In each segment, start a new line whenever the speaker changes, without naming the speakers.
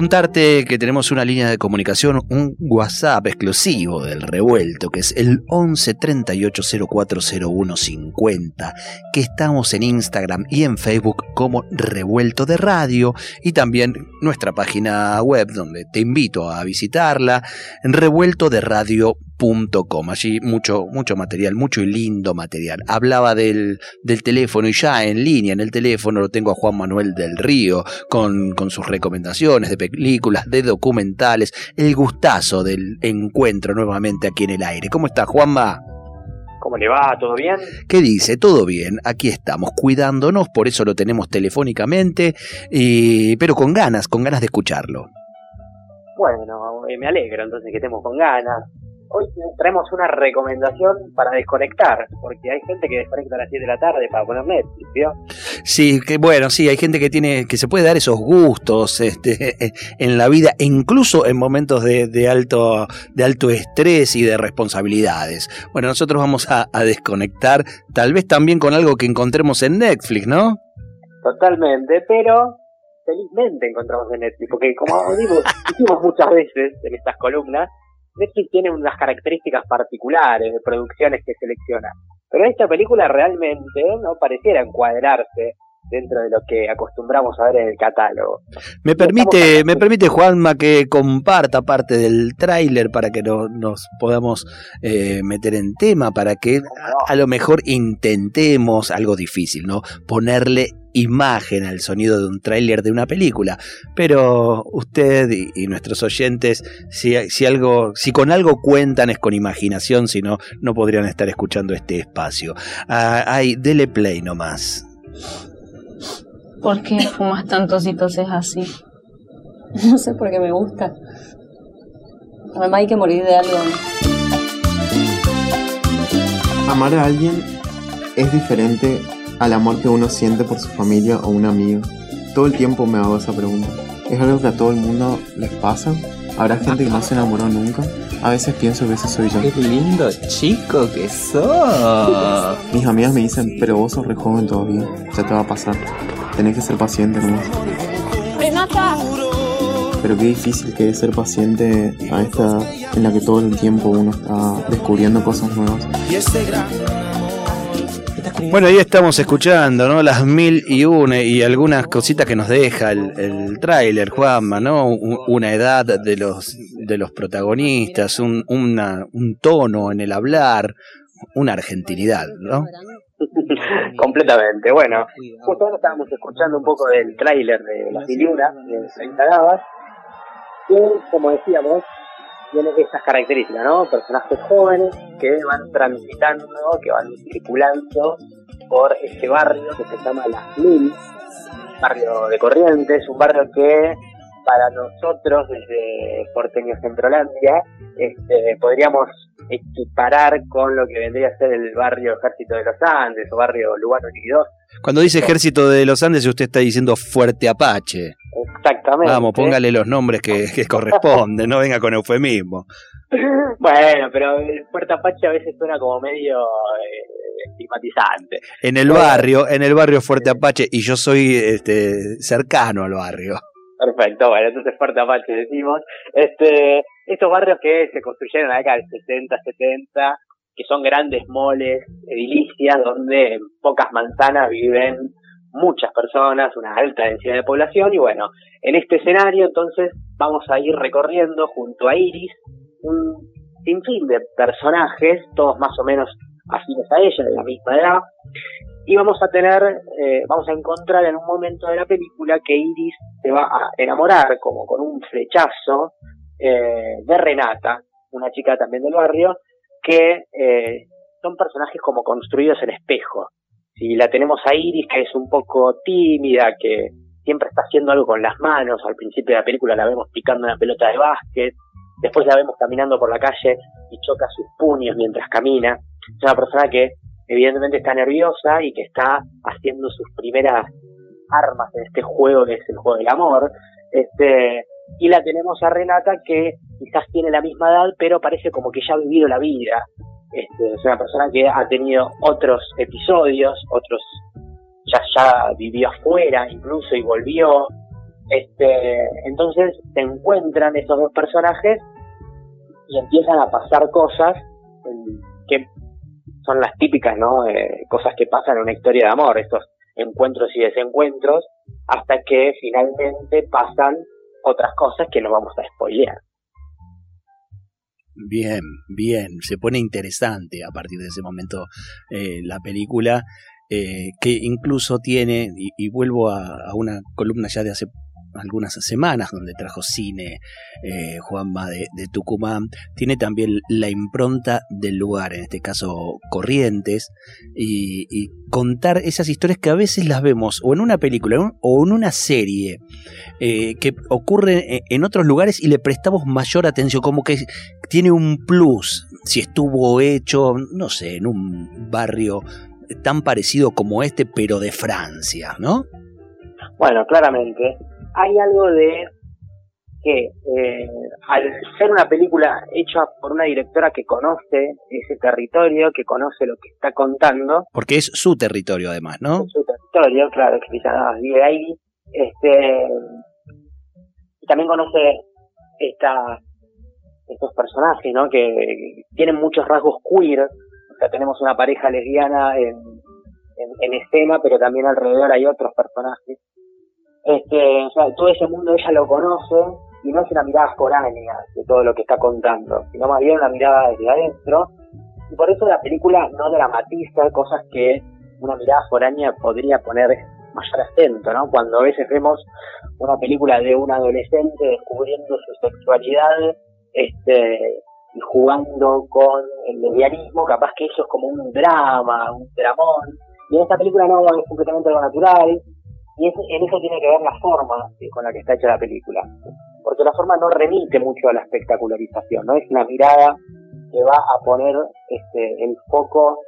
Contarte que tenemos una línea de comunicación, un WhatsApp exclusivo del revuelto, que es el 11 38 50, que estamos en Instagram y en Facebook como Revuelto de Radio, y también nuestra página web, donde te invito a visitarla, revueltoderadio.com Allí mucho, mucho material, mucho y lindo material. Hablaba del, del teléfono y ya en línea, en el teléfono lo tengo a Juan Manuel del Río con, con sus recomendaciones de películas, de documentales, el gustazo del encuentro nuevamente aquí en el aire. ¿Cómo está Juanma?
¿Cómo le va? ¿Todo bien?
¿Qué dice? Todo bien. Aquí estamos cuidándonos, por eso lo tenemos telefónicamente, pero con ganas, con ganas de escucharlo.
Bueno, me alegro entonces que estemos con ganas hoy traemos una recomendación para desconectar, porque hay gente que desconecta a las 7 de la tarde para poner Netflix, ¿vio?
Sí, que bueno, sí, hay gente que tiene, que se puede dar esos gustos este, en la vida, incluso en momentos de, alto, de alto estrés y de responsabilidades. Bueno, nosotros vamos a, desconectar, tal vez también con algo que encontremos en Netflix, ¿no?
Totalmente, pero felizmente encontramos en Netflix, porque como digo, hicimos muchas veces en estas columnas, Netflix tiene unas características particulares de producciones que selecciona. Pero esta película realmente no pareciera encuadrarse dentro de lo que acostumbramos a ver en el catálogo.
Me permite, me permite Juanma que comparta parte del tráiler para que nos podamos eh, meter en tema, para que a, lo mejor intentemos algo difícil, ¿no? Ponerle imagen al sonido de un tráiler de una película. Pero usted y, nuestros oyentes, si, si, algo, si con algo cuentan es con imaginación, si no, no podrían estar escuchando este espacio. Ah, ay, dele play nomás.
¿Por qué fumas tantos y toses así? No sé, por qué me gusta. Además hay que morir de algo.
Amar a alguien es diferente al amor que uno siente por su familia o un amigo. Todo el tiempo me hago esa pregunta. ¿Es algo que a todo el mundo les pasa? ¿Habrá gente que no se enamoró nunca? A veces pienso que ese soy yo.
¡Qué lindo chico que sos!
Mis amigas me dicen, pero vos sos re joven todavía, ya te va a pasar. Tenés que ser paciente nomás. Pero qué difícil que es ser paciente a esta en la que todo el tiempo uno está descubriendo cosas nuevas.
Bueno, ahí estamos escuchando, ¿no? Las mil y una y algunas cositas que nos deja el, el tráiler, Juanma, ¿no? Una edad de los, de los protagonistas, un, una, un tono en el hablar, una argentinidad, ¿no?
Completamente. Bueno, justo ahora estábamos escuchando un poco del tráiler de y Una, de 30 Gabas, que, como decíamos, tiene estas características, ¿no? Personajes jóvenes que van transitando, que van circulando por este barrio que se llama Las Mil, barrio de Corrientes, un barrio que para nosotros desde Porteño Centrolandia este, podríamos equiparar con lo que vendría a ser el barrio Ejército de los Andes o barrio Lugano Liquidó.
Cuando dice Ejército de los Andes, usted está diciendo Fuerte Apache.
Exactamente.
Vamos, póngale los nombres que, corresponden, no venga con eufemismo.
bueno, pero el Fuerte Apache a veces suena como medio eh, estigmatizante.
En el barrio, en el barrio Fuerte Apache, y yo soy este, cercano al barrio.
Perfecto, bueno, entonces Fuerte Apache decimos. Este, estos barrios que se construyeron en la década del 60, 70, que son grandes moles, edilicias, donde en pocas manzanas viven muchas personas, una alta densidad de población, y bueno, en este escenario entonces vamos a ir recorriendo junto a Iris un sinfín de personajes, todos más o menos afines a ella, de la misma edad, y vamos a tener, eh, vamos a encontrar en un momento de la película que Iris se va a enamorar como con un flechazo eh, de Renata, una chica también del barrio, que eh, son personajes como construidos en espejo. Si la tenemos a Iris, que es un poco tímida, que siempre está haciendo algo con las manos, al principio de la película la vemos picando una pelota de básquet, después la vemos caminando por la calle y choca sus puños mientras camina. Es una persona que evidentemente está nerviosa y que está haciendo sus primeras armas en este juego que es el juego del amor. Este, y la tenemos a Renata que quizás tiene la misma edad, pero parece como que ya ha vivido la vida. Este, es una persona que ha tenido otros episodios, otros ya ya vivió afuera incluso y volvió. Este, entonces se encuentran esos dos personajes y empiezan a pasar cosas que son las típicas, ¿no? Eh, cosas que pasan en una historia de amor, estos encuentros y desencuentros, hasta que finalmente pasan otras cosas que no vamos a spoilear.
Bien, bien, se pone interesante a partir de ese momento eh, la película, eh, que incluso tiene, y, vuelvo a, a, una columna ya de hace algunas semanas donde trajo cine eh, Juanma de, Tucumán, tiene también la impronta del lugar, en este caso Corrientes, y, contar esas historias que a veces las vemos o en una película o en una serie eh, que ocurre en otros lugares y le prestamos mayor atención, como que tiene un plus si estuvo hecho, no sé, en un barrio tan parecido como este, pero de Francia, ¿no?
Bueno, claramente hay algo de que eh, al ser una película hecha por una directora que conoce ese territorio, que conoce lo que está contando.
Porque es su territorio además, ¿no?
Es su territorio, claro, que vive ahí. Este, y también conoce esta, estos personajes, ¿no? Que tienen muchos rasgos queer. O sea, tenemos una pareja lesbiana en, en escena, pero también alrededor hay otros personajes este, o sea, todo ese mundo ella lo conoce y no es una mirada foránea de todo lo que está contando, sino más bien una mirada desde adentro. Y por eso la película no dramatiza cosas que una mirada foránea podría poner mayor acento, ¿no? Cuando a veces vemos una película de un adolescente descubriendo su sexualidad, este, y jugando con el lesbianismo, capaz que eso es como un drama, un dramón. Y en esta película no, es completamente algo natural, y en eso tiene que ver la forma con la que está hecha la película. Porque la forma no remite mucho a la espectacularización, no es una mirada que va a poner este, el foco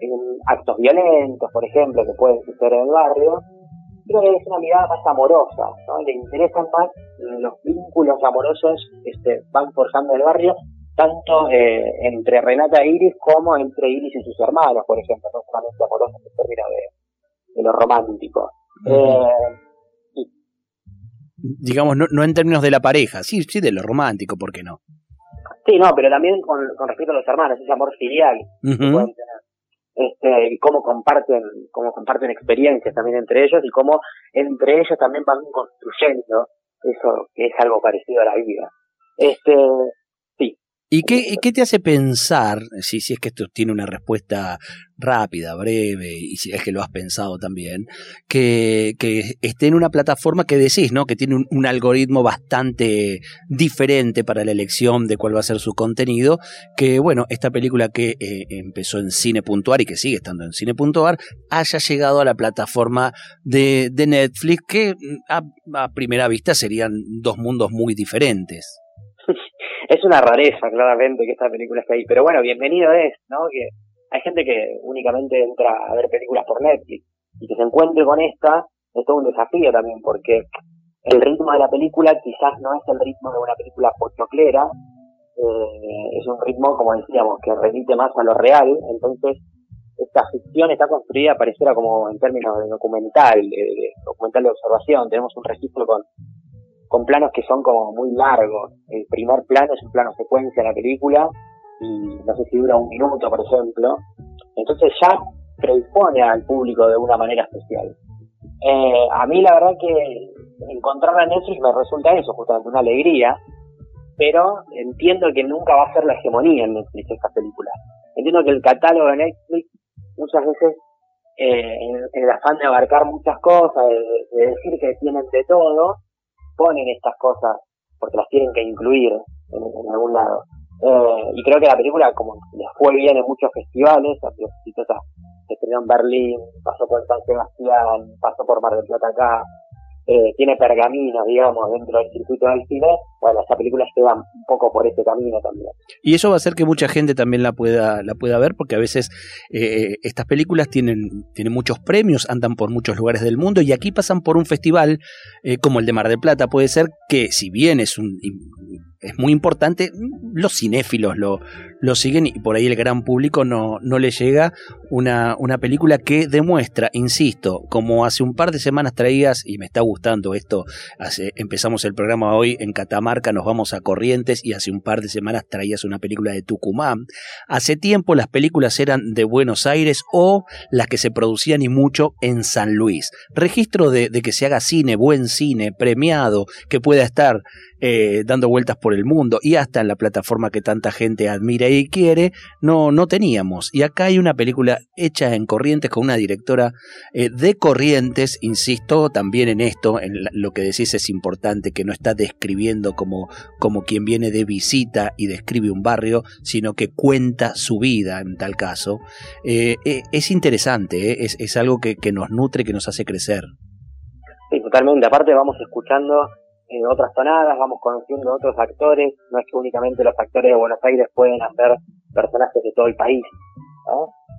en actos violentos, por ejemplo, que pueden suceder en el barrio, creo que es una mirada más amorosa, ¿no? Le interesan más los vínculos amorosos que se van forjando el barrio, tanto eh, entre Renata e Iris como entre Iris y sus hermanos, por ejemplo, no solamente amorosos en términos de, de lo romántico.
Eh, Digamos, no, no en términos de la pareja, sí, sí de lo romántico, ¿por qué no?
Sí, no, pero también con, respecto a los hermanos, ese amor filial que pueden tener. Este, y cómo comparten, cómo comparten experiencias también entre ellos y cómo entre ellos también van construyendo eso que es algo parecido a la vida. Este,
¿Y qué, qué, te hace pensar, si, es que esto tiene una respuesta rápida, breve, y si es que lo has pensado también, que, que esté en una plataforma que decís, ¿no? Que tiene un, algoritmo bastante diferente para la elección de cuál va a ser su contenido, que bueno, esta película que eh, empezó en cine.ar y que sigue estando en cine.ar, haya llegado a la plataforma de, de Netflix, que a, a primera vista serían dos mundos muy diferentes
es una rareza, claramente, que esta película esté ahí. Pero bueno, bienvenido es, ¿no? Que hay gente que únicamente entra a ver películas por Netflix y que se encuentre con esta es todo un desafío también, porque el ritmo de la película quizás no es el ritmo de una película pochoclera, eh, es un ritmo, como decíamos, que remite más a lo real, entonces esta ficción está construida pareciera como en términos de documental, de documental de observación, tenemos un registro con con planos que son como muy largos. El primer plano es un plano secuencia de la película y no sé si dura un minuto, por ejemplo. Entonces ya predispone al público de una manera especial. Eh, a mí la verdad que encontrarla en Netflix me resulta eso, justamente una alegría, pero entiendo que nunca va a ser la hegemonía en Netflix esta película. Entiendo que el catálogo de Netflix muchas veces eh, en, el afán de abarcar muchas cosas, de decir que tienen de todo, ponen estas cosas porque las tienen que incluir en, algún lado. Eh, y creo que la película, como les fue bien en muchos festivales, se estrenó en Berlín, pasó por San Sebastián, pasó por Mar del Plata acá, eh, tiene pergaminos, digamos, dentro del circuito del cine, bueno, esa película lleva un poco por ese camino también.
Y eso va a hacer que mucha gente también la pueda, la pueda ver, porque a veces eh, estas películas tienen, tienen muchos premios, andan por muchos lugares del mundo y aquí pasan por un festival eh, como el de Mar del Plata. Puede ser que, si bien es un es muy importante, los cinéfilos lo, lo siguen y por ahí el gran público no, no le llega una, una película que demuestra, insisto, como hace un par de semanas traías, y me está gustando esto, hace, empezamos el programa hoy en Catamarca, nos vamos a Corrientes y hace un par de semanas traías una película de Tucumán. Hace tiempo las películas eran de Buenos Aires o las que se producían y mucho en San Luis. Registro de, que se haga cine, buen cine, premiado, que pueda estar eh, dando vueltas por el mundo y hasta en la plataforma que tanta gente admira y quiere, no, no teníamos. Y acá hay una película hecha en Corrientes con una directora eh, de Corrientes, insisto también en esto, en lo que decís es importante, que no está describiendo como, como quien viene de visita y describe un barrio, sino que cuenta su vida en tal caso. Eh, es interesante, es, es algo que, que nos nutre, que nos hace crecer.
Sí, totalmente. Aparte vamos escuchando en otras tonadas, vamos conociendo otros actores, no es que únicamente los actores de Buenos Aires pueden hacer personajes de todo el país.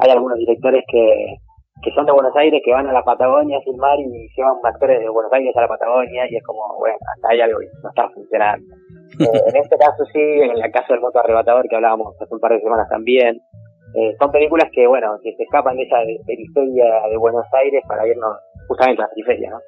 Hay algunos directores que, que son de Buenos Aires, que van a la Patagonia a filmar y llevan actores de Buenos Aires a la Patagonia y es como, bueno, hasta hay algo que no está funcionando. Eh, en este caso sí, en el caso del moto arrebatador que hablábamos hace un par de semanas también, eh, son películas que, bueno, que se escapan de esa periferia de Buenos Aires para irnos justamente a la periferia, ¿no?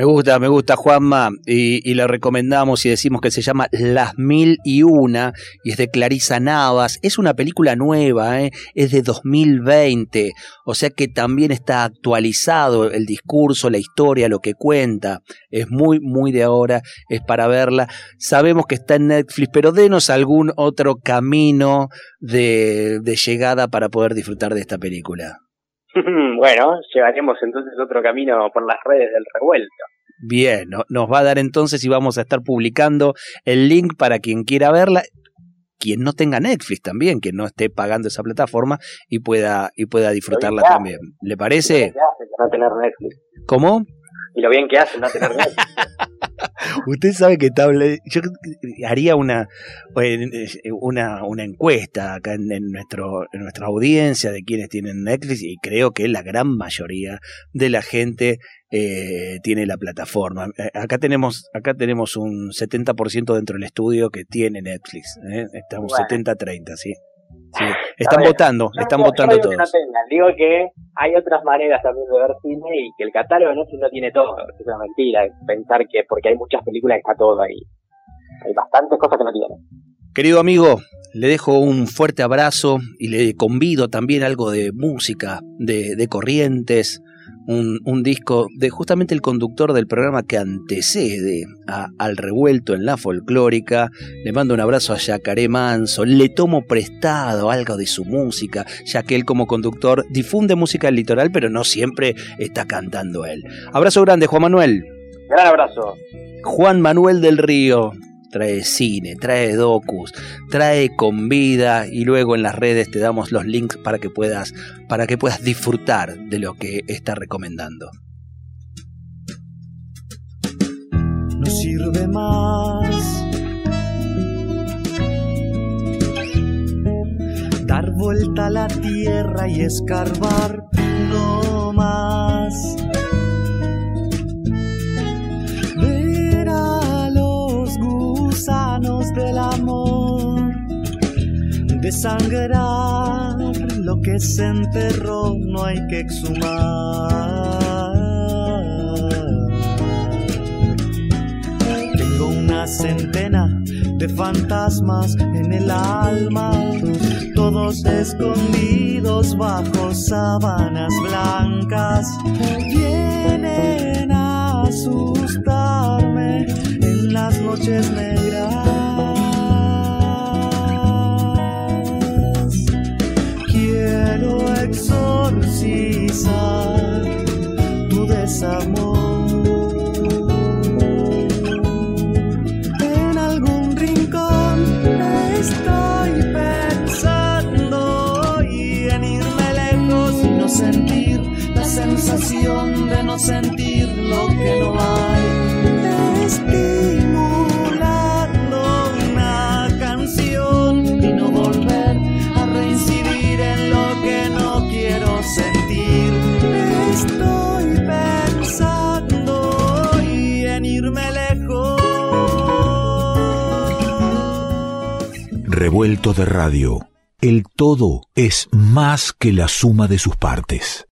Me gusta, me gusta Juanma y, y le recomendamos y decimos que se llama Las Mil y Una y es de Clarisa Navas. Es una película nueva, ¿eh? es de 2020, o sea que también está actualizado el discurso, la historia, lo que cuenta. Es muy, muy de ahora, es para verla. Sabemos que está en Netflix, pero denos algún otro camino de, de llegada para poder disfrutar de esta película.
bueno, llevaremos entonces otro camino por las redes del revuelto.
Bien, nos va a dar entonces y vamos a estar publicando el link para quien quiera verla, quien no tenga Netflix también, quien no esté pagando esa plataforma y pueda y pueda disfrutarla también. ¿Le parece?
no tener Netflix.
¿Cómo?
Y lo bien que hace no tener Netflix.
Usted sabe que table, yo haría una, una, una encuesta acá en, nuestro, en nuestra audiencia de quienes tienen Netflix y creo que la gran mayoría de la gente eh, tiene la plataforma. Eh, acá tenemos, acá tenemos un 70% dentro del estudio que tiene Netflix. ¿eh? Estamos 70-30, sí. Sí, están votando, están votando todos.
Digo que hay otras maneras también de ver cine y que el catálogo no, no tiene todo. Es una mentira pensar que porque hay muchas películas está todo ahí. Hay bastantes cosas que no tienen.
Querido amigo, le dejo un fuerte abrazo y le convido también algo de música, de, de corrientes, un, disco de justamente el conductor del programa que antecede al revuelto en la folclórica. Le mando un abrazo a Yacaré Manso, le tomo prestado algo de su música, ya que él como conductor difunde música del litoral, pero no siempre está cantando él. Abrazo grande, Juan Manuel.
Gran abrazo.
Juan Manuel del Río, trae cine, trae docus, trae con vida y luego en las redes te damos los links para que puedas para que puedas disfrutar de lo que está recomendando.
No sirve más dar vuelta a la tierra y escarbar no más desangrar lo que se enterró, no hay que exhumar. Tengo una centena de fantasmas en el alma, todos escondidos bajo sábanas blancas, vienen a asustarme en las noches negras. no sentir lo que no hay. Estimularlo una canción y no volver a reincidir en lo que no quiero sentir. Estoy pensando y en irme lejos.
Revuelto de radio. El todo es más que la suma de sus partes.